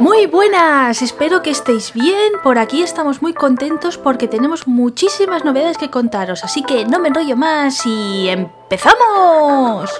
Muy buenas, espero que estéis bien. Por aquí estamos muy contentos porque tenemos muchísimas novedades que contaros, así que no me enrollo más y empezamos.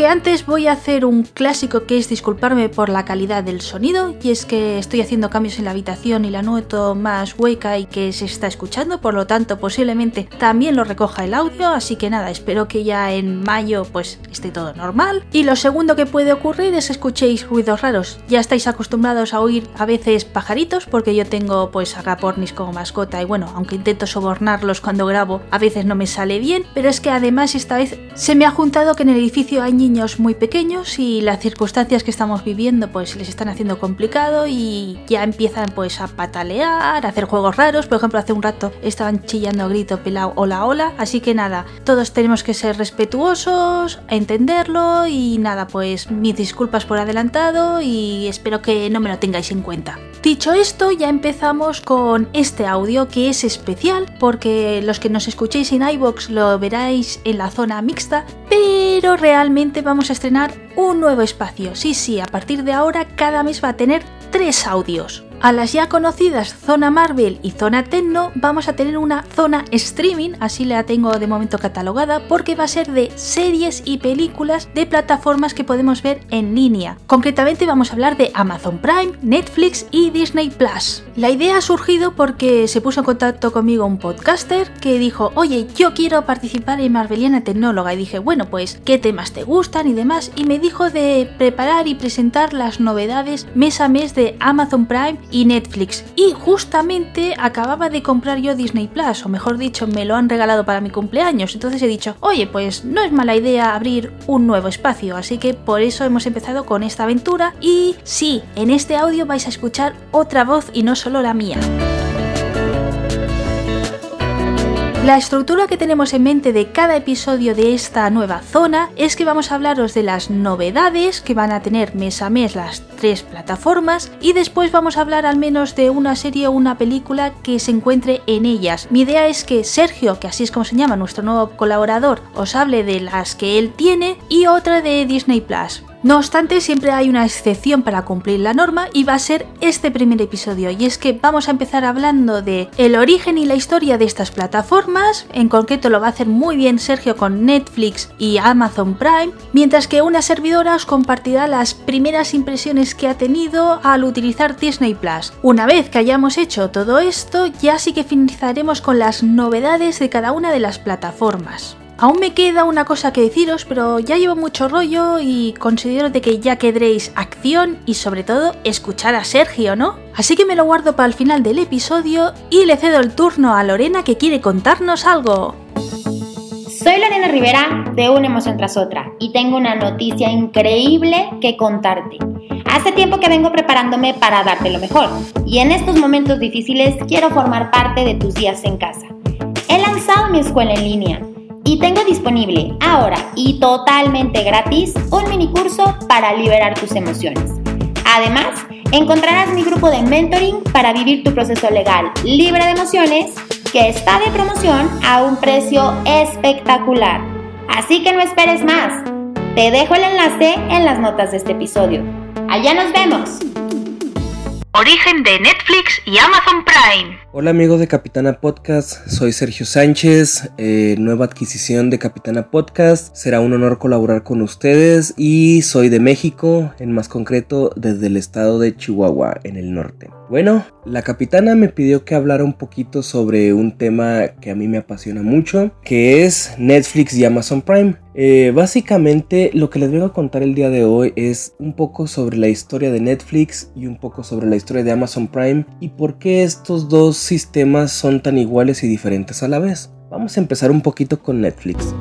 Aunque antes voy a hacer un clásico que es disculparme por la calidad del sonido, y es que estoy haciendo cambios en la habitación y la noto más hueca y que se está escuchando, por lo tanto posiblemente también lo recoja el audio, así que nada, espero que ya en mayo pues esté todo normal. Y lo segundo que puede ocurrir es que escuchéis ruidos raros. Ya estáis acostumbrados a oír a veces pajaritos, porque yo tengo pues agapornis como mascota y bueno, aunque intento sobornarlos cuando grabo, a veces no me sale bien, pero es que además esta vez se me ha juntado que en el edificio hay niños muy pequeños y las circunstancias que estamos viviendo pues les están haciendo complicado y ya empiezan pues a patalear, a hacer juegos raros, por ejemplo hace un rato estaban chillando grito pelado hola hola, así que nada, todos tenemos que ser respetuosos, entenderlo y nada, pues mis disculpas por adelantado y espero que no me lo tengáis en cuenta. Dicho esto, ya empezamos con este audio que es especial porque los que nos escuchéis en iBox lo veráis en la zona mixta, pero realmente vamos a estrenar un nuevo espacio. Sí, sí, a partir de ahora cada mes va a tener tres audios. A las ya conocidas Zona Marvel y Zona Tecno vamos a tener una zona streaming, así la tengo de momento catalogada, porque va a ser de series y películas de plataformas que podemos ver en línea. Concretamente vamos a hablar de Amazon Prime, Netflix y Disney Plus. La idea ha surgido porque se puso en contacto conmigo un podcaster que dijo, oye, yo quiero participar en Marveliana Tecnóloga y dije, bueno, pues, ¿qué temas te gustan y demás? Y me dijo de preparar y presentar las novedades mes a mes de Amazon Prime y Netflix. Y justamente acababa de comprar yo Disney Plus, o mejor dicho, me lo han regalado para mi cumpleaños. Entonces he dicho, oye, pues no es mala idea abrir un nuevo espacio. Así que por eso hemos empezado con esta aventura. Y sí, en este audio vais a escuchar otra voz y no solo la mía. La estructura que tenemos en mente de cada episodio de esta nueva zona es que vamos a hablaros de las novedades que van a tener mes a mes las tres plataformas y después vamos a hablar al menos de una serie o una película que se encuentre en ellas. Mi idea es que Sergio, que así es como se llama nuestro nuevo colaborador, os hable de las que él tiene y otra de Disney Plus. No obstante, siempre hay una excepción para cumplir la norma y va a ser este primer episodio. Y es que vamos a empezar hablando de el origen y la historia de estas plataformas. En concreto lo va a hacer muy bien Sergio con Netflix y Amazon Prime, mientras que una servidora os compartirá las primeras impresiones que ha tenido al utilizar Disney Plus. Una vez que hayamos hecho todo esto, ya sí que finalizaremos con las novedades de cada una de las plataformas. Aún me queda una cosa que deciros, pero ya llevo mucho rollo y considero de que ya quedréis acción y sobre todo escuchar a Sergio, ¿no? Así que me lo guardo para el final del episodio y le cedo el turno a Lorena que quiere contarnos algo. Soy Lorena Rivera de Una Emoción tras otra y tengo una noticia increíble que contarte. Hace tiempo que vengo preparándome para darte lo mejor y en estos momentos difíciles quiero formar parte de tus días en casa. He lanzado mi escuela en línea y tengo disponible ahora y totalmente gratis un mini curso para liberar tus emociones. Además, encontrarás mi grupo de mentoring para vivir tu proceso legal libre de emociones que está de promoción a un precio espectacular. Así que no esperes más. Te dejo el enlace en las notas de este episodio. Allá nos vemos. Origen de Netflix y Amazon Prime. Hola amigos de Capitana Podcast, soy Sergio Sánchez, eh, nueva adquisición de Capitana Podcast, será un honor colaborar con ustedes y soy de México, en más concreto desde el estado de Chihuahua, en el norte. Bueno, la capitana me pidió que hablara un poquito sobre un tema que a mí me apasiona mucho, que es Netflix y Amazon Prime. Eh, básicamente lo que les vengo a contar el día de hoy es un poco sobre la historia de Netflix y un poco sobre la historia de Amazon Prime y por qué estos dos sistemas son tan iguales y diferentes a la vez. Vamos a empezar un poquito con Netflix.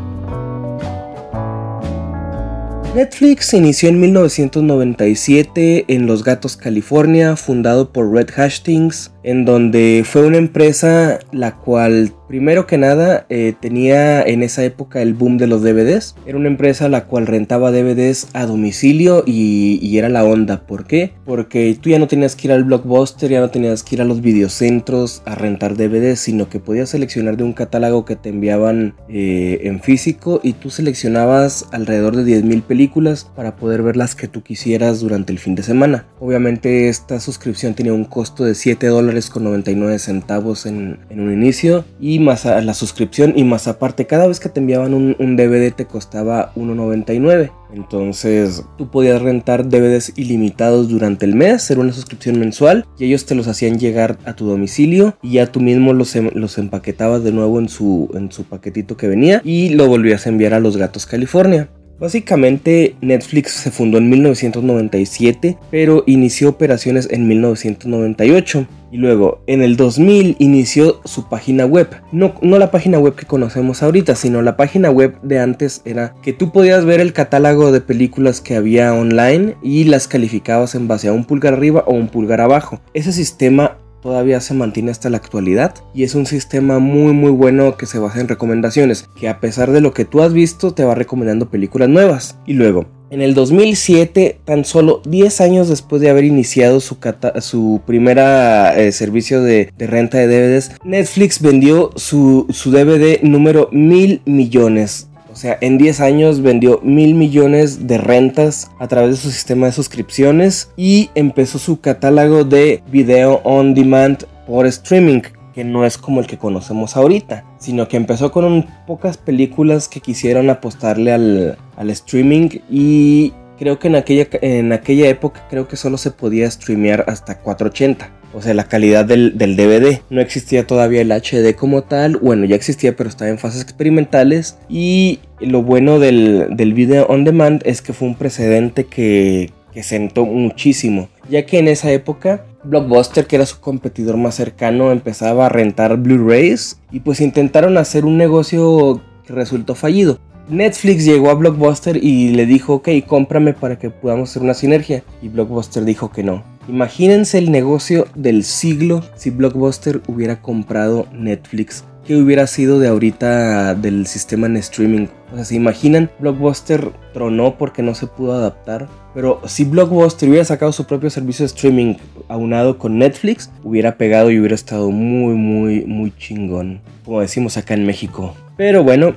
Netflix inició en 1997 en Los Gatos, California, fundado por Red Hastings, en donde fue una empresa la cual Primero que nada, eh, tenía en esa época el boom de los DVDs. Era una empresa la cual rentaba DVDs a domicilio y, era la onda. ¿Por qué? Porque tú ya no tenías que ir al blockbuster, ya no tenías que ir a los videocentros a rentar DVDs, sino que podías seleccionar de un catálogo que te enviaban eh, en físico y tú seleccionabas alrededor de 10.000 películas para poder ver las que tú quisieras durante el fin de semana. Obviamente esta suscripción tenía un costo de 7 dólares con 99 centavos en, en un inicio y más a la suscripción y más aparte cada vez que te enviaban un, DVD te costaba 1.99 entonces tú podías rentar DVDs ilimitados durante el mes, era una suscripción mensual y ellos te los hacían llegar a tu domicilio y ya tú mismo los, em, los empaquetabas de nuevo en su, en su paquetito que venía y lo volvías a enviar a Los Gatos California. Básicamente Netflix se fundó en 1997, pero inició operaciones en 1998. Y luego, en el 2000 inició su página web. No, no la página web que conocemos ahorita, sino la página web de antes era que tú podías ver el catálogo de películas que había online y las calificabas en base a un pulgar arriba o un pulgar abajo. Ese sistema todavía se mantiene hasta la actualidad y es un sistema muy muy bueno que se basa en recomendaciones, que a pesar de lo que tú has visto te va recomendando películas nuevas. Y luego, en el 2007, tan solo 10 años después de haber iniciado su, su primera eh, servicio de, renta de DVDs, Netflix vendió su, su DVD número mil millones sea, en 10 años vendió mil millones de rentas a través de su sistema de suscripciones y empezó su catálogo de video on demand por streaming, que no es como el que conocemos ahorita, sino que empezó con pocas películas que quisieron apostarle al, al streaming y creo que en aquella, en aquella época creo que solo se podía streamear hasta 480 o sea, la calidad del, DVD. No existía todavía el HD como tal, bueno, ya existía, pero estaba en fases experimentales. Y lo bueno del, video on demand es que fue un precedente que, que sentó muchísimo, ya que en esa época Blockbuster, que era su competidor más cercano, empezaba a rentar Blu-rays y pues intentaron hacer un negocio que resultó fallido. Netflix llegó a Blockbuster y le dijo, ok, cómprame para que podamos hacer una sinergia. Y Blockbuster dijo que no. Imagínense el negocio del siglo si Blockbuster hubiera comprado Netflix. ¿Qué hubiera sido de ahorita del sistema en streaming? O sea, ¿se imaginan? Blockbuster tronó porque no se pudo adaptar. Pero si Blockbuster hubiera sacado su propio servicio de streaming aunado con Netflix, hubiera pegado y hubiera estado muy, muy, muy chingón. Como decimos acá en México. Pero bueno,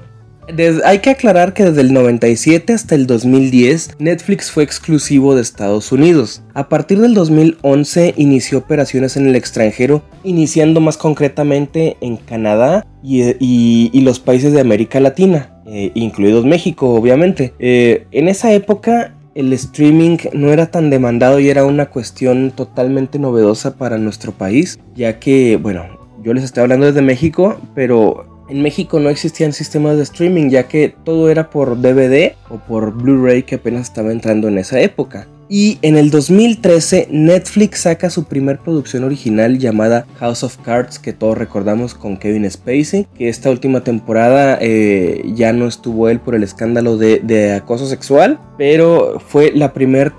hay que aclarar que desde el 97 hasta el 2010 Netflix fue exclusivo de Estados Unidos. A partir del 2011 inició operaciones en el extranjero, iniciando más concretamente en Canadá y, los países de América Latina, eh, incluidos México obviamente. Eh, en esa época el streaming no era tan demandado y era una cuestión totalmente novedosa para nuestro país, ya que, bueno, yo les estoy hablando desde México, pero en México no existían sistemas de streaming ya que todo era por DVD o por Blu-ray que apenas estaba entrando en esa época. Y en el 2013 Netflix saca su primer producción original llamada House of Cards, que todos recordamos con Kevin Spacey, que esta última temporada eh, ya no estuvo él por el escándalo de, acoso sexual, pero fue la primera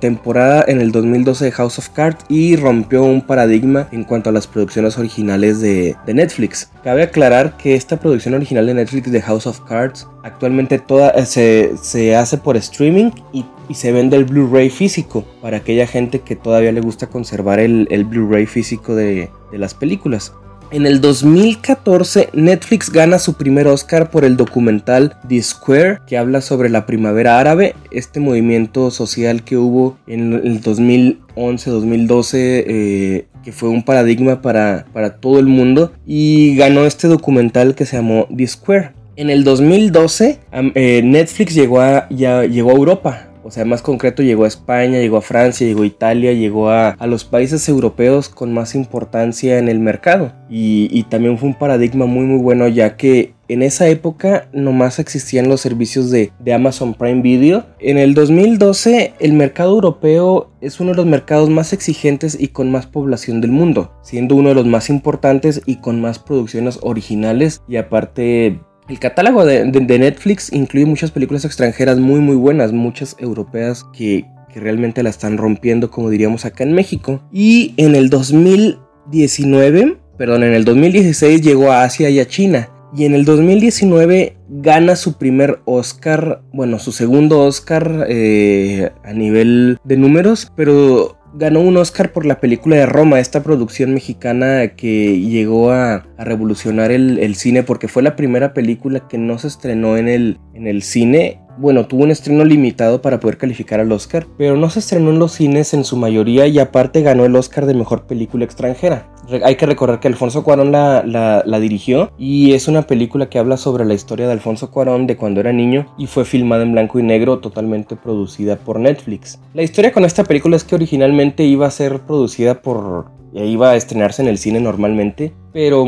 temporada en el 2012 de House of Cards y rompió un paradigma en cuanto a las producciones originales de, Netflix. Cabe aclarar que esta producción original de Netflix de House of Cards actualmente toda, eh, se, se hace por streaming y y se vende el Blu-ray físico para aquella gente que todavía le gusta conservar el, Blu-ray físico de, las películas. En el 2014 Netflix gana su primer Oscar por el documental The Square que habla sobre la primavera árabe, este movimiento social que hubo en el 2011-2012 eh, que fue un paradigma para, para, todo el mundo y ganó este documental que se llamó The Square. En el 2012 eh, Netflix llegó a, ya, llegó a Europa o sea, más concreto llegó a España, llegó a Francia, llegó a Italia, llegó a, los países europeos con más importancia en el mercado. Y, también fue un paradigma muy muy bueno ya que en esa época nomás existían los servicios de, de, Amazon Prime Video. En el 2012 el mercado europeo es uno de los mercados más exigentes y con más población del mundo, siendo uno de los más importantes y con más producciones originales y aparte el catálogo de, Netflix incluye muchas películas extranjeras muy muy buenas, muchas europeas que, realmente la están rompiendo como diríamos acá en México. Y en el 2000 2019, perdón, en el 2016 llegó a Asia y a China. Y en el 2019 gana su primer Oscar, bueno, su segundo Oscar eh, a nivel de números, pero ganó un Oscar por la película de Roma, esta producción mexicana que llegó a, revolucionar el, cine porque fue la primera película que no se estrenó en el, en el cine. Bueno, tuvo un estreno limitado para poder calificar al Oscar, pero no se estrenó en los cines en su mayoría y aparte ganó el Oscar de Mejor Película extranjera. Hay que recordar que Alfonso Cuarón la, la, dirigió y es una película que habla sobre la historia de Alfonso Cuarón de cuando era niño y fue filmada en blanco y negro, totalmente producida por Netflix. La historia con esta película es que originalmente iba a ser producida por iba a estrenarse en el cine normalmente, pero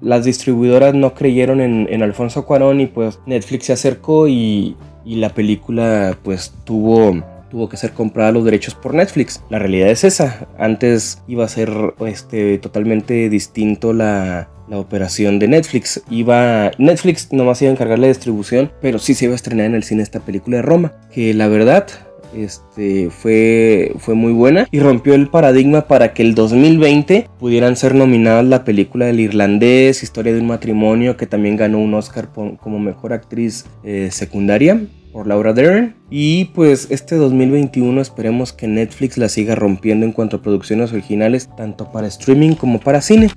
las distribuidoras no creyeron en, Alfonso Cuarón y pues Netflix se acercó y, y la película pues tuvo tuvo que ser comprada los derechos por Netflix. La realidad es esa. Antes iba a ser este, totalmente distinto la, la operación de Netflix. Iba, Netflix nomás iba a encargar la distribución, pero sí se iba a estrenar en el cine esta película de Roma. Que la verdad este, fue, fue muy buena y rompió el paradigma para que el 2020 pudieran ser nominadas la película del irlandés, Historia de un matrimonio, que también ganó un Oscar como mejor actriz eh, secundaria por Laura Dern. Y pues este 2021 esperemos que Netflix la siga rompiendo en cuanto a producciones originales, tanto para streaming como para cine.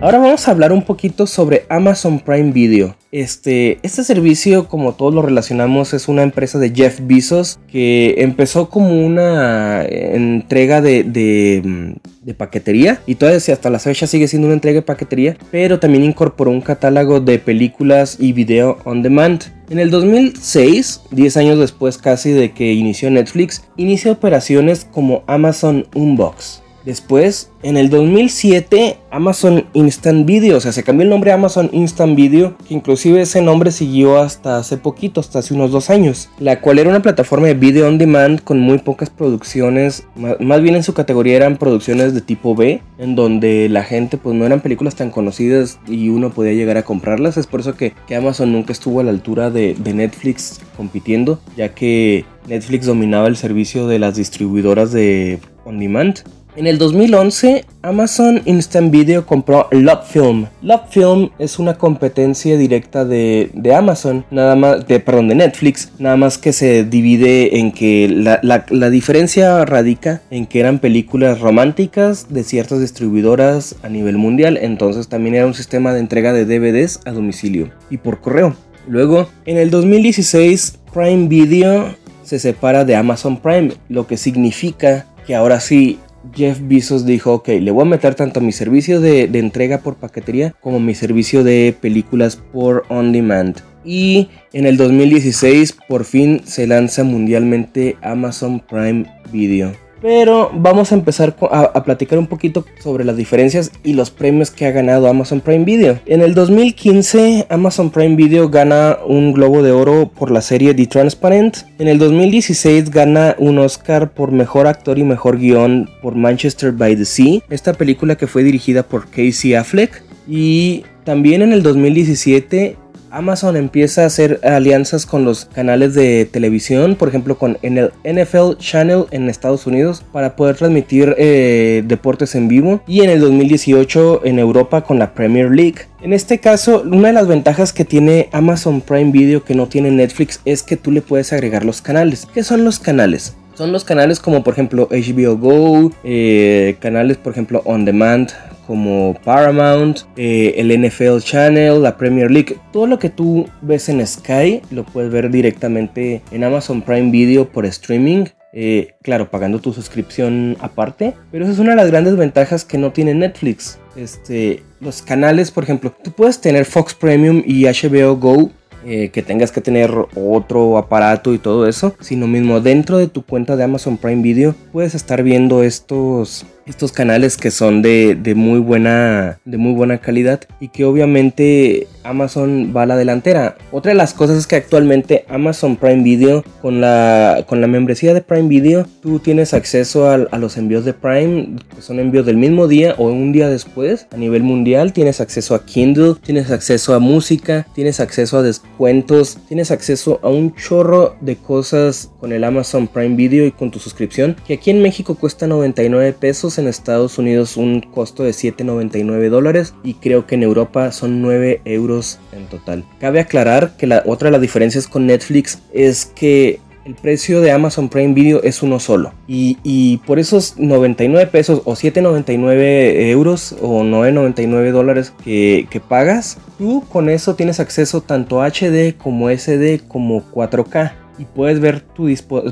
Ahora vamos a hablar un poquito sobre Amazon Prime Video. Este, este servicio, como todos lo relacionamos, es una empresa de Jeff Bezos que empezó como una entrega de, de, paquetería y todavía hasta la fecha sigue siendo una entrega de paquetería, pero también incorporó un catálogo de películas y video on demand. En el 2006, 10 años después casi de que inició Netflix, inicia operaciones como Amazon Unbox Después, en el 2007, Amazon Instant Video, o sea, se cambió el nombre a Amazon Instant Video, que inclusive ese nombre siguió hasta hace poquito, hasta hace unos dos años, la cual era una plataforma de video on demand con muy pocas producciones, más bien en su categoría eran producciones de tipo B, en donde la gente pues no eran películas tan conocidas y uno podía llegar a comprarlas, es por eso que, Amazon nunca estuvo a la altura de, de Netflix compitiendo, ya que Netflix dominaba el servicio de las distribuidoras de on demand en el 2011, Amazon Instant Video compró LoveFilm. LoveFilm es una competencia directa de, Amazon, nada más, de, perdón, de Netflix, nada más que se divide en que la, la diferencia radica en que eran películas románticas de ciertas distribuidoras a nivel mundial, entonces también era un sistema de entrega de DVDs a domicilio y por correo. Luego, en el 2016, Prime Video se separa de Amazon Prime, lo que significa que ahora sí Jeff Bezos dijo, ok, le voy a meter tanto mi servicio de, entrega por paquetería como mi servicio de películas por on demand. Y en el 2016 por fin se lanza mundialmente Amazon Prime Video. Pero vamos a empezar a, platicar un poquito sobre las diferencias y los premios que ha ganado Amazon Prime Video. En el 2015 Amazon Prime Video gana un Globo de Oro por la serie The Transparent. En el 2016 gana un Oscar por Mejor Actor y Mejor Guión por Manchester by the Sea. Esta película que fue dirigida por Casey Affleck. Y también en el 2017 Amazon empieza a hacer alianzas con los canales de televisión, por ejemplo con el NFL Channel en Estados Unidos para poder transmitir eh, deportes en vivo y en el 2018 en Europa con la Premier League. En este caso, una de las ventajas que tiene Amazon Prime Video que no tiene Netflix es que tú le puedes agregar los canales. ¿Qué son los canales? Son los canales como por ejemplo HBO Go, eh, canales por ejemplo On Demand, como Paramount, eh, el NFL Channel, la Premier League, todo lo que tú ves en Sky lo puedes ver directamente en Amazon Prime Video por streaming. Eh, claro, pagando tu suscripción aparte, pero esa es una de las grandes ventajas que no tiene Netflix. Este, los canales, por ejemplo, tú puedes tener Fox Premium y HBO Go eh, que tengas que tener otro aparato y todo eso, sino mismo dentro de tu cuenta de Amazon Prime Video puedes estar viendo estos estos canales que son de, de, muy buena de muy buena calidad y que obviamente Amazon va a la delantera. Otra de las cosas es que actualmente Amazon Prime Video con la con la membresía de Prime Video tú tienes acceso a, a los envíos de Prime, que son envíos del mismo día o un día después a nivel mundial, tienes acceso a Kindle, tienes acceso a música, tienes acceso a descuentos, tienes acceso a un chorro de cosas con el Amazon Prime Video y con tu suscripción, que aquí en México cuesta 99 pesos, en Estados Unidos un costo de 7,99 dólares y creo que en Europa son 9 euros en total. Cabe aclarar que la otra de las diferencias con Netflix es que el precio de Amazon Prime Video es uno solo. Y, por esos 99 pesos o 7,99 euros o 9,99 dólares que, que, pagas, tú con eso tienes acceso tanto a HD como SD como 4K y puedes ver tu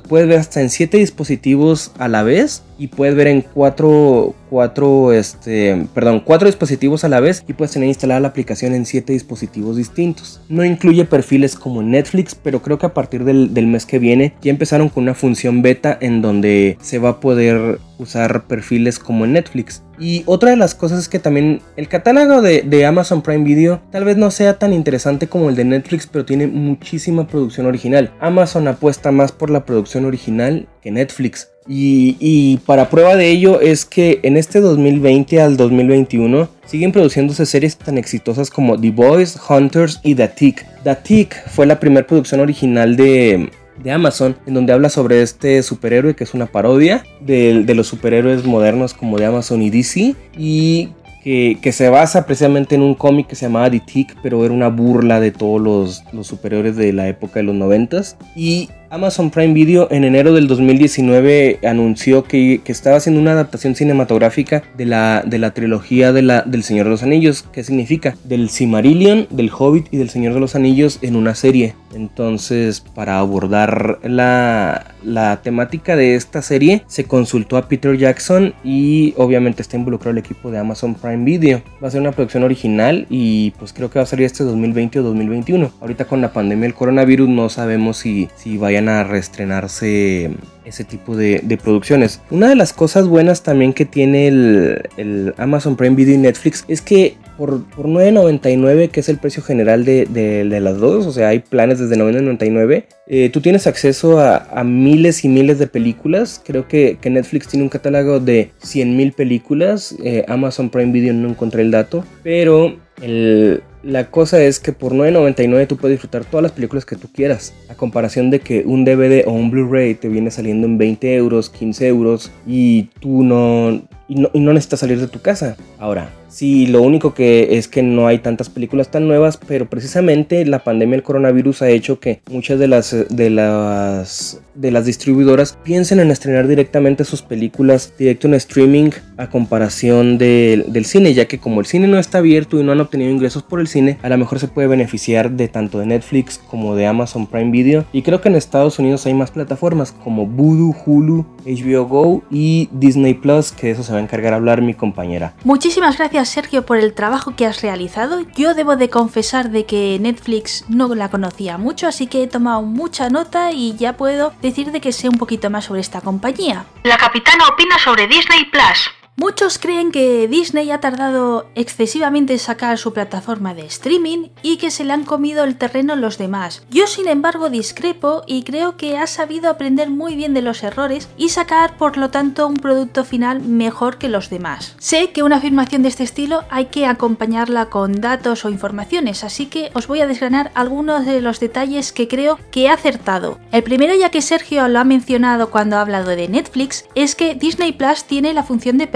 puedes ver hasta en 7 dispositivos a la vez y puedes ver en 4 cuatro este perdón cuatro dispositivos a la vez y puedes tener instalada la aplicación en 7 dispositivos distintos no incluye perfiles como Netflix pero creo que a partir del, del, mes que viene ya empezaron con una función beta en donde se va a poder usar perfiles como Netflix y otra de las cosas es que también el catálogo de, de, Amazon Prime Video tal vez no sea tan interesante como el de Netflix, pero tiene muchísima producción original. Amazon apuesta más por la producción original que Netflix. Y, para prueba de ello es que en este 2020 al 2021 siguen produciéndose series tan exitosas como The Boys, Hunters y The Tick. The Tick fue la primera producción original de, de Amazon, en donde habla sobre este superhéroe que es una parodia de, los superhéroes modernos como de Amazon y DC y que, se basa precisamente en un cómic que se llamaba The Tick, pero era una burla de todos los, los superhéroes de la época de los noventas. Y Amazon Prime Video en enero del 2019 anunció que, que, estaba haciendo una adaptación cinematográfica de la, de la trilogía de la, del Señor de los Anillos. ¿Qué significa? Del Cimarillion, del Hobbit y del Señor de los Anillos en una serie. Entonces, para abordar la, la temática de esta serie, se consultó a Peter Jackson y obviamente está involucrado el equipo de Amazon Prime Video. Va a ser una producción original y pues creo que va a salir este 2020 o 2021. Ahorita con la pandemia del coronavirus no sabemos si, si vayan a reestrenarse ese tipo de, producciones. Una de las cosas buenas también que tiene el, Amazon Prime Video y Netflix es que por, por 9.99, que es el precio general de, de, las dos, o sea, hay planes desde 9.99, eh, tú tienes acceso a, a, miles y miles de películas. Creo que, que Netflix tiene un catálogo de 100.000 películas, eh, Amazon Prime Video no encontré el dato, pero el, la cosa es que por 9.99 tú puedes disfrutar todas las películas que tú quieras. A comparación de que un DVD o un Blu-ray te viene saliendo en 20 euros, 15 euros y tú no, y no, y no necesitas salir de tu casa. Ahora, Sí, lo único que es que no hay tantas películas tan nuevas, pero precisamente la pandemia del coronavirus ha hecho que muchas de las de las de las distribuidoras piensen en estrenar directamente sus películas directo en streaming a comparación de, del cine, ya que como el cine no está abierto y no han obtenido ingresos por el cine, a lo mejor se puede beneficiar de tanto de Netflix como de Amazon Prime Video. Y creo que en Estados Unidos hay más plataformas como Voodoo, Hulu, HBO Go y Disney Plus, que de eso se va a encargar hablar mi compañera. Muchísimas gracias Sergio por el trabajo que has realizado. Yo debo de confesar de que Netflix no la conocía mucho, así que he tomado mucha nota y ya puedo decir de que sé un poquito más sobre esta compañía. La capitana opina sobre Disney Plus. Muchos creen que Disney ha tardado excesivamente en sacar su plataforma de streaming y que se le han comido el terreno los demás. Yo sin embargo discrepo y creo que ha sabido aprender muy bien de los errores y sacar por lo tanto un producto final mejor que los demás. Sé que una afirmación de este estilo hay que acompañarla con datos o informaciones, así que os voy a desgranar algunos de los detalles que creo que he acertado. El primero ya que Sergio lo ha mencionado cuando ha hablado de Netflix es que Disney Plus tiene la función de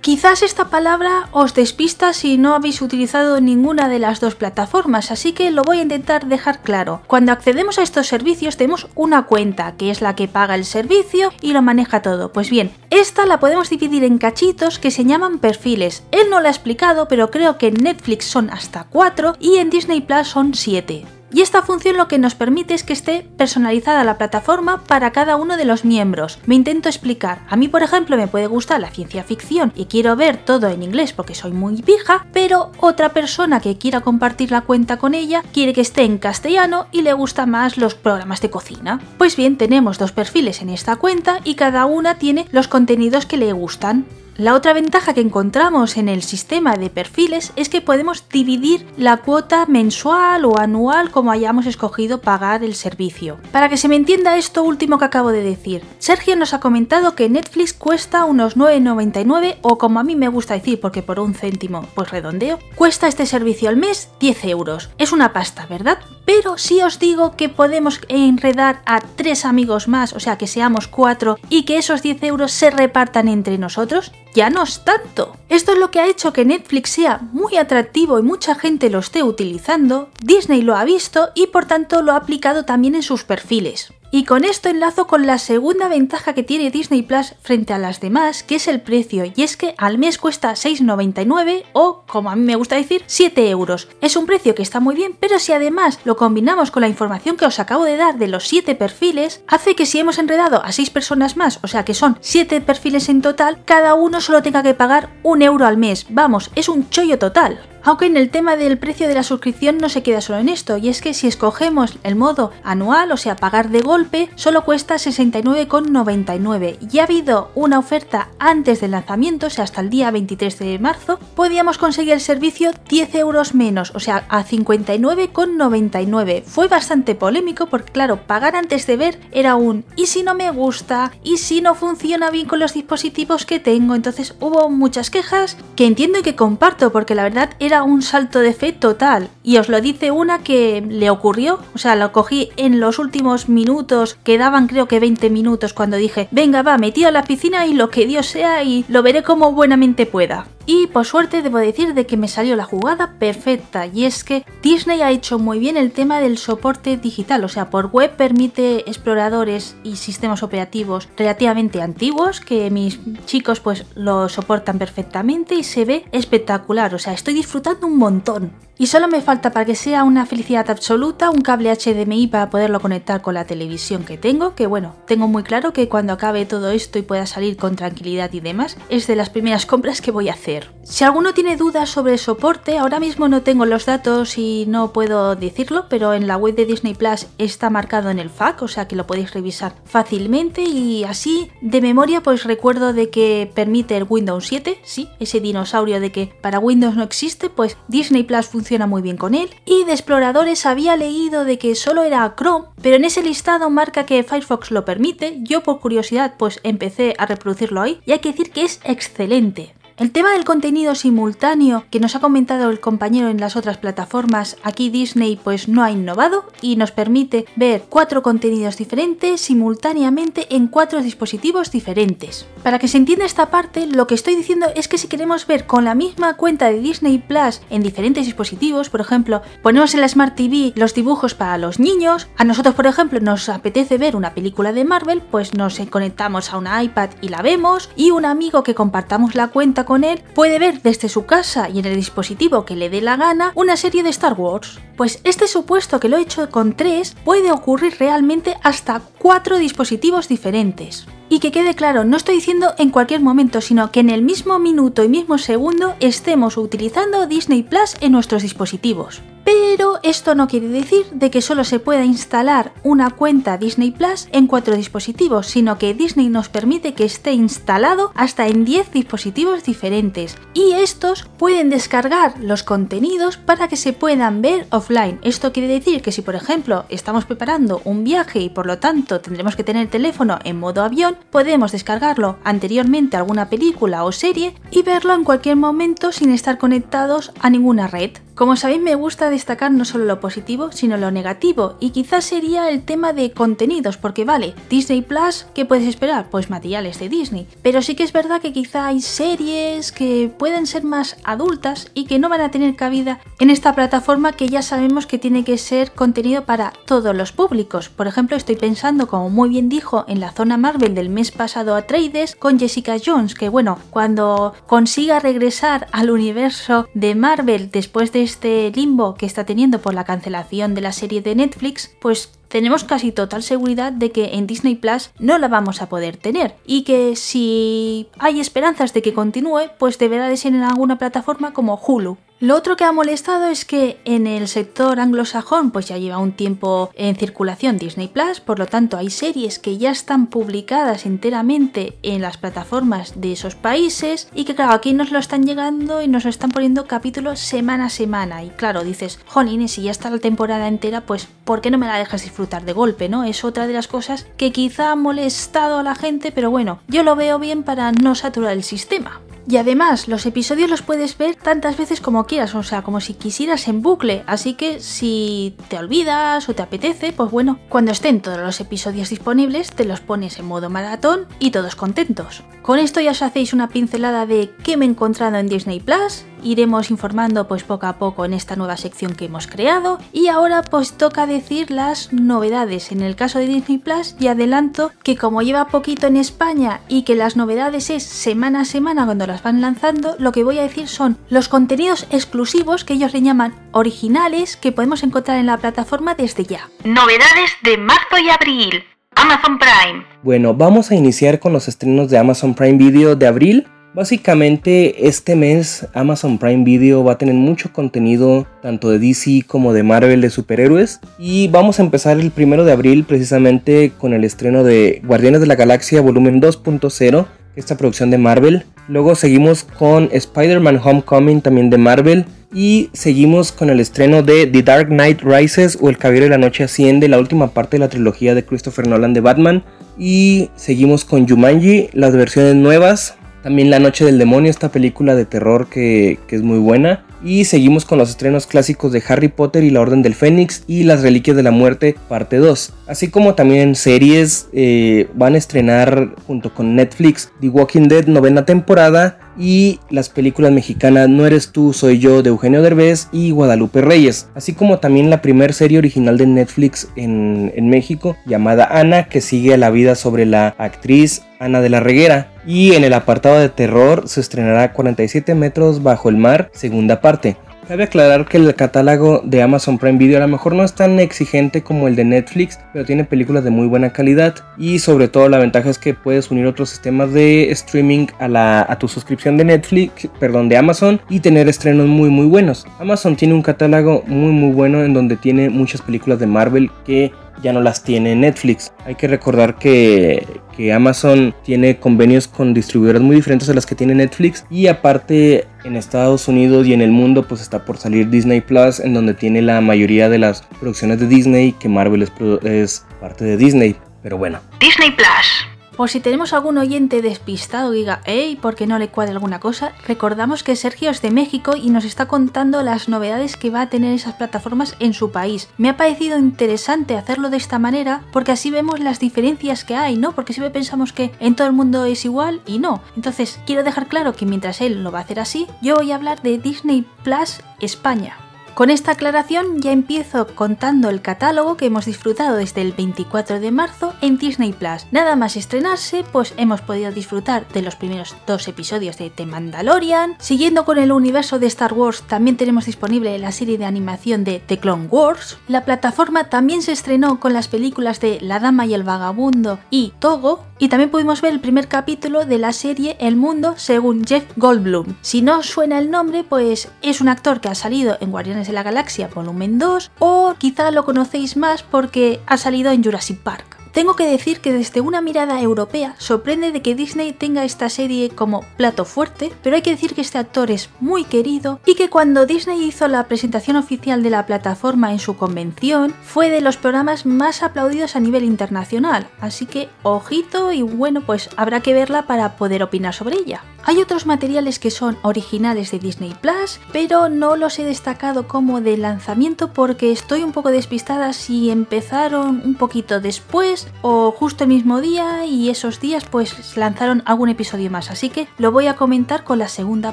Quizás esta palabra os despista si no habéis utilizado ninguna de las dos plataformas, así que lo voy a intentar dejar claro. Cuando accedemos a estos servicios tenemos una cuenta, que es la que paga el servicio y lo maneja todo. Pues bien, esta la podemos dividir en cachitos que se llaman perfiles. Él no lo ha explicado, pero creo que en Netflix son hasta 4 y en Disney Plus son 7. Y esta función lo que nos permite es que esté personalizada la plataforma para cada uno de los miembros. Me intento explicar. A mí, por ejemplo, me puede gustar la ciencia ficción y quiero ver todo en inglés porque soy muy pija, pero otra persona que quiera compartir la cuenta con ella quiere que esté en castellano y le gusta más los programas de cocina. Pues bien, tenemos dos perfiles en esta cuenta y cada una tiene los contenidos que le gustan. La otra ventaja que encontramos en el sistema de perfiles es que podemos dividir la cuota mensual o anual como hayamos escogido pagar el servicio. Para que se me entienda esto último que acabo de decir, Sergio nos ha comentado que Netflix cuesta unos 9,99 o como a mí me gusta decir porque por un céntimo pues redondeo, cuesta este servicio al mes 10 euros. Es una pasta, ¿verdad? Pero si os digo que podemos enredar a tres amigos más, o sea que seamos cuatro y que esos 10 euros se repartan entre nosotros, ya no es tanto. Esto es lo que ha hecho que Netflix sea muy atractivo y mucha gente lo esté utilizando, Disney lo ha visto y por tanto lo ha aplicado también en sus perfiles. Y con esto enlazo con la segunda ventaja que tiene Disney Plus frente a las demás, que es el precio, y es que al mes cuesta 6,99 o, como a mí me gusta decir, 7 euros. Es un precio que está muy bien, pero si además lo combinamos con la información que os acabo de dar de los 7 perfiles, hace que si hemos enredado a 6 personas más, o sea que son 7 perfiles en total, cada uno solo tenga que pagar un euro al mes. Vamos, es un chollo total. Aunque en el tema del precio de la suscripción no se queda solo en esto, y es que si escogemos el modo anual, o sea, pagar de golpe, solo cuesta 69,99. Y ha habido una oferta antes del lanzamiento, o sea, hasta el día 23 de marzo, podíamos conseguir el servicio 10 euros menos, o sea, a 59,99. Fue bastante polémico porque, claro, pagar antes de ver era un ¿y si no me gusta? ¿y si no funciona bien con los dispositivos que tengo? Entonces hubo muchas quejas que entiendo y que comparto porque la verdad era era un salto de fe total. Y os lo dice una que le ocurrió, o sea, lo cogí en los últimos minutos, quedaban creo que 20 minutos cuando dije, venga va, metí a la piscina y lo que Dios sea y lo veré como buenamente pueda. Y por suerte debo decir de que me salió la jugada perfecta. Y es que Disney ha hecho muy bien el tema del soporte digital, o sea, por web permite exploradores y sistemas operativos relativamente antiguos que mis chicos pues lo soportan perfectamente y se ve espectacular, o sea, estoy disfrutando un montón. Y solo me falta para que sea una felicidad absoluta un cable HDMI para poderlo conectar con la televisión que tengo, que bueno, tengo muy claro que cuando acabe todo esto y pueda salir con tranquilidad y demás, es de las primeras compras que voy a hacer. Si alguno tiene dudas sobre el soporte, ahora mismo no tengo los datos y no puedo decirlo, pero en la web de Disney Plus está marcado en el FAQ, o sea que lo podéis revisar fácilmente y así de memoria pues recuerdo de que permite el Windows 7, sí, ese dinosaurio de que para Windows no existe, pues Disney Plus funciona muy bien con él. Y de exploradores había leído de que solo era Chrome, pero en ese listado marca que Firefox lo permite. Yo por curiosidad pues empecé a reproducirlo ahí y hay que decir que es excelente. El tema del contenido simultáneo que nos ha comentado el compañero en las otras plataformas, aquí Disney pues no ha innovado y nos permite ver cuatro contenidos diferentes simultáneamente en cuatro dispositivos diferentes. Para que se entienda esta parte, lo que estoy diciendo es que si queremos ver con la misma cuenta de Disney Plus en diferentes dispositivos, por ejemplo, ponemos en la Smart TV los dibujos para los niños, a nosotros por ejemplo nos apetece ver una película de Marvel, pues nos conectamos a una iPad y la vemos y un amigo que compartamos la cuenta con él puede ver desde su casa y en el dispositivo que le dé la gana una serie de Star Wars. Pues este supuesto que lo he hecho con tres puede ocurrir realmente hasta cuatro dispositivos diferentes. Y que quede claro, no estoy diciendo en cualquier momento, sino que en el mismo minuto y mismo segundo estemos utilizando Disney Plus en nuestros dispositivos. Pero esto no quiere decir de que solo se pueda instalar una cuenta Disney Plus en cuatro dispositivos, sino que Disney nos permite que esté instalado hasta en 10 dispositivos diferentes. Y estos pueden descargar los contenidos para que se puedan ver offline. Esto quiere decir que si por ejemplo estamos preparando un viaje y por lo tanto tendremos que tener el teléfono en modo avión, podemos descargarlo anteriormente a alguna película o serie y verlo en cualquier momento sin estar conectados a ninguna red. Como sabéis me gusta destacar no solo lo positivo, sino lo negativo, y quizás sería el tema de contenidos, porque vale, Disney Plus, ¿qué puedes esperar? Pues materiales de Disney. Pero sí que es verdad que quizá hay series que pueden ser más adultas y que no van a tener cabida en esta plataforma que ya sabemos que tiene que ser contenido para todos los públicos. Por ejemplo, estoy pensando, como muy bien dijo, en la zona Marvel del mes pasado a Trades con Jessica Jones, que bueno, cuando consiga regresar al universo de Marvel después de este limbo que está teniendo por la cancelación de la serie de Netflix, pues tenemos casi total seguridad de que en Disney Plus no la vamos a poder tener y que si hay esperanzas de que continúe, pues deberá de ser en alguna plataforma como Hulu. Lo otro que ha molestado es que en el sector anglosajón pues ya lleva un tiempo en circulación Disney Plus, por lo tanto hay series que ya están publicadas enteramente en las plataformas de esos países y que claro, aquí nos lo están llegando y nos lo están poniendo capítulos semana a semana y claro, dices, jolines, si ya está la temporada entera, pues ¿por qué no me la dejas disfrutar de golpe, no? Es otra de las cosas que quizá ha molestado a la gente, pero bueno, yo lo veo bien para no saturar el sistema. Y además, los episodios los puedes ver tantas veces como quieras, o sea, como si quisieras en bucle. Así que si te olvidas o te apetece, pues bueno, cuando estén todos los episodios disponibles, te los pones en modo maratón y todos contentos. Con esto ya os hacéis una pincelada de qué me he encontrado en Disney Plus. Iremos informando pues poco a poco en esta nueva sección que hemos creado. Y ahora pues toca decir las novedades. En el caso de Disney Plus, y adelanto que como lleva poquito en España y que las novedades es semana a semana cuando las van lanzando, lo que voy a decir son los contenidos exclusivos que ellos le llaman originales que podemos encontrar en la plataforma desde ya. Novedades de marzo y abril. Amazon Prime. Bueno, vamos a iniciar con los estrenos de Amazon Prime Video de abril. Básicamente este mes Amazon Prime Video va a tener mucho contenido tanto de DC como de Marvel de superhéroes y vamos a empezar el primero de abril precisamente con el estreno de Guardianes de la Galaxia volumen 2.0 esta producción de Marvel. Luego seguimos con Spider-Man Homecoming también de Marvel y seguimos con el estreno de The Dark Knight Rises o El Caballero de la Noche Asciende, la última parte de la trilogía de Christopher Nolan de Batman. Y seguimos con Jumanji, las versiones nuevas. También La Noche del Demonio, esta película de terror que, que es muy buena. Y seguimos con los estrenos clásicos de Harry Potter y la Orden del Fénix y Las Reliquias de la Muerte parte 2. Así como también series eh, van a estrenar junto con Netflix The Walking Dead novena temporada y las películas mexicanas No eres tú, soy yo de Eugenio Derbez y Guadalupe Reyes, así como también la primera serie original de Netflix en, en, México llamada Ana, que sigue la vida sobre la actriz Ana de la Reguera. Y en el apartado de terror se estrenará 47 metros bajo el mar, segunda parte. Cabe aclarar que el catálogo de Amazon Prime Video a lo mejor no es tan exigente como el de Netflix, pero tiene películas de muy buena calidad y sobre todo la ventaja es que puedes unir otros sistemas de streaming a, la, a tu suscripción de Netflix, perdón, de Amazon y tener estrenos muy muy buenos. Amazon tiene un catálogo muy muy bueno en donde tiene muchas películas de Marvel que ya no las tiene Netflix. Hay que recordar que, que, Amazon tiene convenios con distribuidoras muy diferentes a las que tiene Netflix y aparte en Estados Unidos y en el mundo pues está por salir Disney Plus en donde tiene la mayoría de las producciones de Disney que Marvel es, es parte de Disney. Pero bueno. Disney Plus. Por si tenemos algún oyente despistado y diga, hey, ¿por qué no le cuadra alguna cosa? Recordamos que Sergio es de México y nos está contando las novedades que va a tener esas plataformas en su país. Me ha parecido interesante hacerlo de esta manera porque así vemos las diferencias que hay, ¿no? Porque siempre pensamos que en todo el mundo es igual y no. Entonces, quiero dejar claro que mientras él lo va a hacer así, yo voy a hablar de Disney Plus España. Con esta aclaración ya empiezo contando el catálogo que hemos disfrutado desde el 24 de marzo en Disney Plus. Nada más estrenarse, pues hemos podido disfrutar de los primeros dos episodios de The Mandalorian. Siguiendo con el universo de Star Wars, también tenemos disponible la serie de animación de The Clone Wars. La plataforma también se estrenó con las películas de La Dama y el Vagabundo y Togo, y también pudimos ver el primer capítulo de la serie El Mundo según Jeff Goldblum. Si no suena el nombre, pues es un actor que ha salido en Guardianes de la Galaxia Volumen 2 o quizá lo conocéis más porque ha salido en Jurassic Park. Tengo que decir que desde una mirada europea sorprende de que Disney tenga esta serie como plato fuerte, pero hay que decir que este actor es muy querido y que cuando Disney hizo la presentación oficial de la plataforma en su convención fue de los programas más aplaudidos a nivel internacional, así que ojito y bueno pues habrá que verla para poder opinar sobre ella. Hay otros materiales que son originales de Disney Plus, pero no los he destacado como de lanzamiento porque estoy un poco despistada si empezaron un poquito después o justo el mismo día y esos días pues lanzaron algún episodio más. Así que lo voy a comentar con la segunda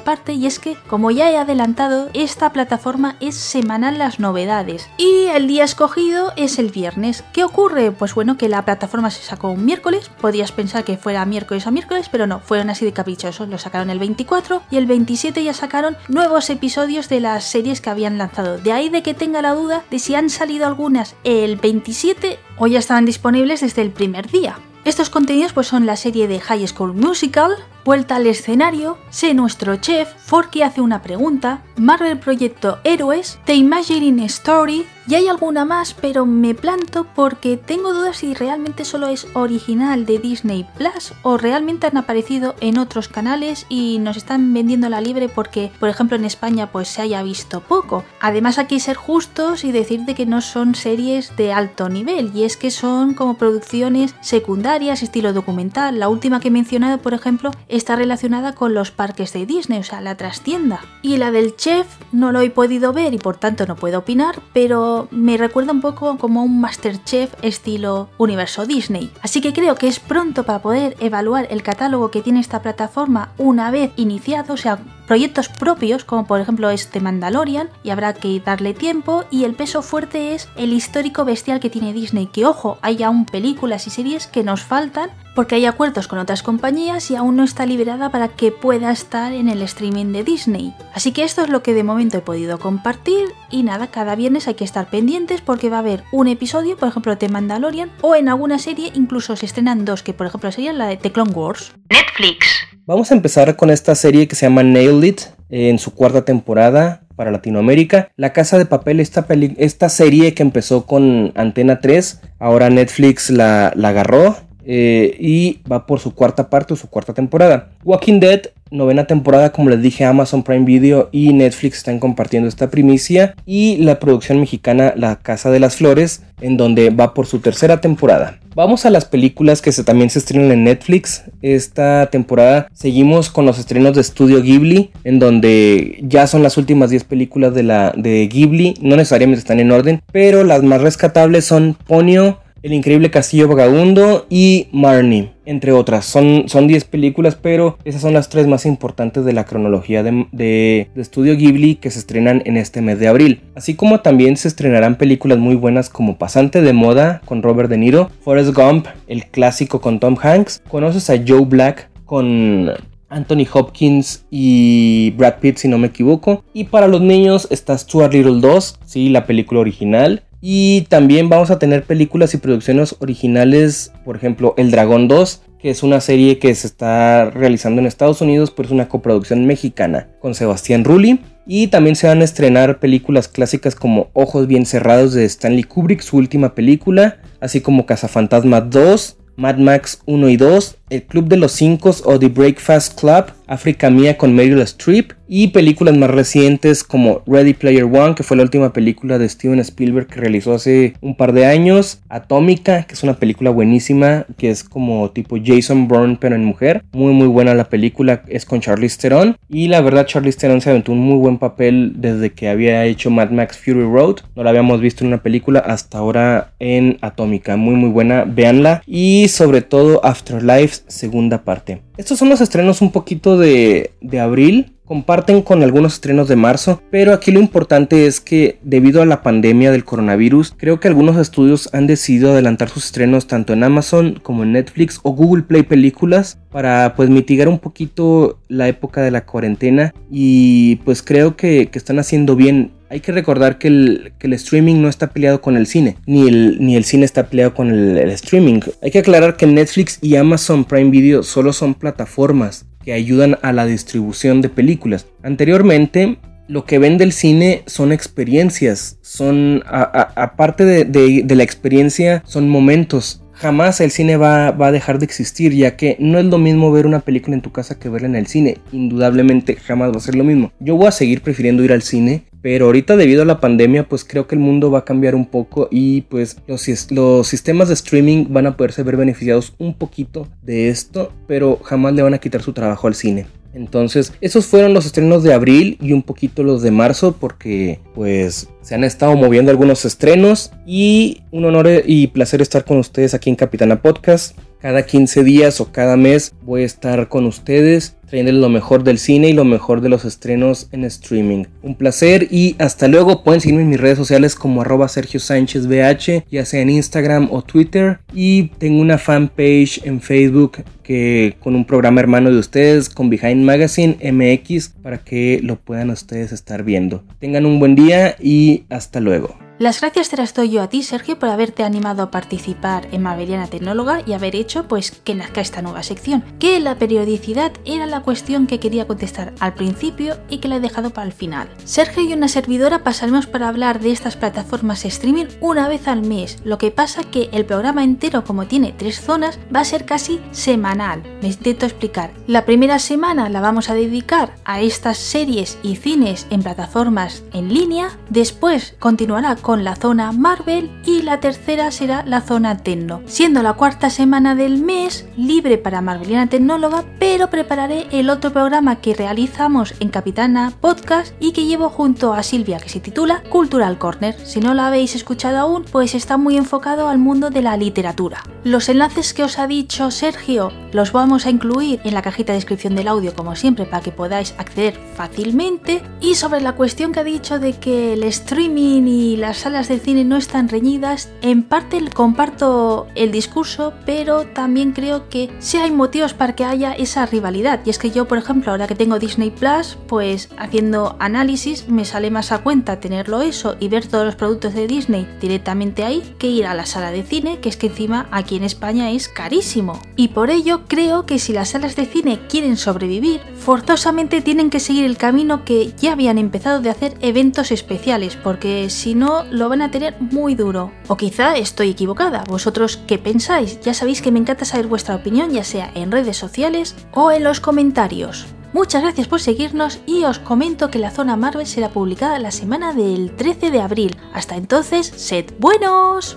parte y es que como ya he adelantado, esta plataforma es semanal las novedades y el día escogido es el viernes. ¿Qué ocurre? Pues bueno, que la plataforma se sacó un miércoles, podías pensar que fuera miércoles a miércoles, pero no, fueron así de caprichosos sacaron el 24 y el 27 ya sacaron nuevos episodios de las series que habían lanzado. De ahí de que tenga la duda de si han salido algunas el 27 o ya estaban disponibles desde el primer día. Estos contenidos pues son la serie de High School Musical, Vuelta al escenario, sé nuestro chef, Forky hace una pregunta, Marvel Proyecto Héroes, The Imagining Story, y hay alguna más, pero me planto porque tengo dudas si realmente solo es original de Disney Plus o realmente han aparecido en otros canales y nos están vendiendo la libre porque, por ejemplo, en España pues se haya visto poco. Además aquí ser justos y decirte que no son series de alto nivel y es que son como producciones secundarias, estilo documental. La última que he mencionado, por ejemplo, está relacionada con los parques de Disney, o sea, la trastienda. Y la del chef no lo he podido ver y por tanto no puedo opinar, pero me recuerda un poco como un Masterchef estilo universo Disney. Así que creo que es pronto para poder evaluar el catálogo que tiene esta plataforma una vez iniciado, o sea, proyectos propios como por ejemplo este Mandalorian y habrá que darle tiempo y el peso fuerte es el histórico bestial que tiene Disney, que ojo, hay aún películas y series que nos faltan porque hay acuerdos con otras compañías y aún no está liberada para que pueda estar en el streaming de Disney. Así que esto es lo que de momento he podido compartir y nada, cada viernes hay que estar pendientes porque va a haber un episodio, por ejemplo, de Mandalorian o en alguna serie incluso se estrenan dos, que por ejemplo serían la de The Clone Wars. Netflix. Vamos a empezar con esta serie que se llama Nailed It en su cuarta temporada para Latinoamérica. La Casa de Papel, esta, serie que empezó con Antena 3, ahora Netflix la, la agarró eh, y va por su cuarta parte o su cuarta temporada. Walking Dead, novena temporada, como les dije, Amazon Prime Video y Netflix están compartiendo esta primicia. Y la producción mexicana La Casa de las Flores, en donde va por su tercera temporada. Vamos a las películas que también se estrenan en Netflix. Esta temporada seguimos con los estrenos de Studio Ghibli, en donde ya son las últimas 10 películas de, la, de Ghibli. No necesariamente están en orden, pero las más rescatables son Ponyo. El increíble Castillo Vagabundo y Marnie, entre otras. Son, son 10 películas, pero esas son las tres más importantes de la cronología de, de, Estudio Ghibli que se estrenan en este mes de abril. Así como también se estrenarán películas muy buenas como Pasante de Moda con Robert De Niro, Forrest Gump, el clásico con Tom Hanks, conoces a Joe Black con Anthony Hopkins y Brad Pitt, si no me equivoco. Y para los niños está Stuart Little 2, sí, la película original. Y también vamos a tener películas y producciones originales, por ejemplo, El Dragón 2, que es una serie que se está realizando en Estados Unidos, pero es una coproducción mexicana con Sebastián Rulli. Y también se van a estrenar películas clásicas como Ojos Bien Cerrados de Stanley Kubrick, su última película, así como Cazafantasmas 2, Mad Max 1 y 2, El Club de los Cinco o The Breakfast Club, África Mía con Meryl Streep y películas más recientes como Ready Player One, que fue la última película de Steven Spielberg que realizó hace un par de años, Atómica, que es una película buenísima, que es como tipo Jason Bourne pero en mujer, muy muy buena la película, es con Charlize Theron. Y la verdad Charlize Theron se aventó un muy buen papel desde que había hecho Mad Max Fury Road, no la habíamos visto en una película hasta ahora en Atómica, muy muy buena, véanla. Y sobre todo Afterlife segunda parte. Estos son los estrenos un poquito de, de abril comparten con algunos estrenos de marzo, pero aquí lo importante es que debido a la pandemia del coronavirus, creo que algunos estudios han decidido adelantar sus estrenos tanto en Amazon como en Netflix o Google Play Películas para pues mitigar un poquito la época de la cuarentena y pues creo que, están haciendo bien hay que recordar que el, streaming no está peleado con el cine, ni el, cine está peleado con el, el, streaming. Hay que aclarar que Netflix y Amazon Prime Video solo son plataformas que ayudan a la distribución de películas. Anteriormente, lo que vende el cine son experiencias, son, aparte de, la experiencia, son momentos. Jamás el cine va, va, a dejar de existir, ya que no es lo mismo ver una película en tu casa que verla en el cine. Indudablemente jamás va a ser lo mismo. Yo voy a seguir prefiriendo ir al cine pero ahorita debido a la pandemia pues creo que el mundo va a cambiar un poco y pues los, sistemas de streaming van a poderse ver beneficiados un poquito de esto, pero jamás le van a quitar su trabajo al cine. Entonces, esos fueron los estrenos de abril y un poquito los de marzo porque pues se han estado moviendo algunos estrenos y un honor y placer estar con ustedes aquí en Capitana Podcast. Cada 15 días o cada mes voy a estar con ustedes trayéndoles lo mejor del cine y lo mejor de los estrenos en streaming. Un placer y hasta luego. Pueden seguirme en mis redes sociales como arroba Sergio BH, ya sea en Instagram o Twitter. Y tengo una fanpage en Facebook que con un programa hermano de ustedes, con Behind Magazine MX, para que lo puedan ustedes estar viendo. Tengan un buen día y hasta luego. Las gracias te las doy yo a ti, Sergio, por haberte animado a participar en Maveriana Tecnóloga y haber hecho pues que nazca esta nueva sección, que la periodicidad era la cuestión que quería contestar al principio y que la he dejado para el final. Sergio y una servidora pasaremos para hablar de estas plataformas streaming una vez al mes, lo que pasa que el programa entero, como tiene tres zonas, va a ser casi semanal. Me intento explicar. La primera semana la vamos a dedicar a estas series y cines en plataformas en línea, después continuará con la zona Marvel y la tercera será la zona Tecno, siendo la cuarta semana del mes libre para Marveliana Tecnóloga, pero prepararé el otro programa que realizamos en Capitana Podcast y que llevo junto a Silvia que se titula Cultural Corner. Si no lo habéis escuchado aún, pues está muy enfocado al mundo de la literatura. Los enlaces que os ha dicho Sergio los vamos a incluir en la cajita de descripción del audio como siempre para que podáis acceder fácilmente y sobre la cuestión que ha dicho de que el streaming y las salas de cine no están reñidas, en parte comparto el discurso, pero también creo que sí hay motivos para que haya esa rivalidad. Y es que yo, por ejemplo, ahora que tengo Disney Plus, pues haciendo análisis me sale más a cuenta tenerlo eso y ver todos los productos de Disney directamente ahí que ir a la sala de cine, que es que encima aquí en España es carísimo. Y por ello creo que si las salas de cine quieren sobrevivir, forzosamente tienen que seguir el camino que ya habían empezado de hacer eventos especiales, porque si no lo van a tener muy duro. O quizá estoy equivocada. ¿Vosotros qué pensáis? Ya sabéis que me encanta saber vuestra opinión, ya sea en redes sociales o en los comentarios. Muchas gracias por seguirnos y os comento que la zona Marvel será publicada la semana del 13 de abril. Hasta entonces, sed buenos.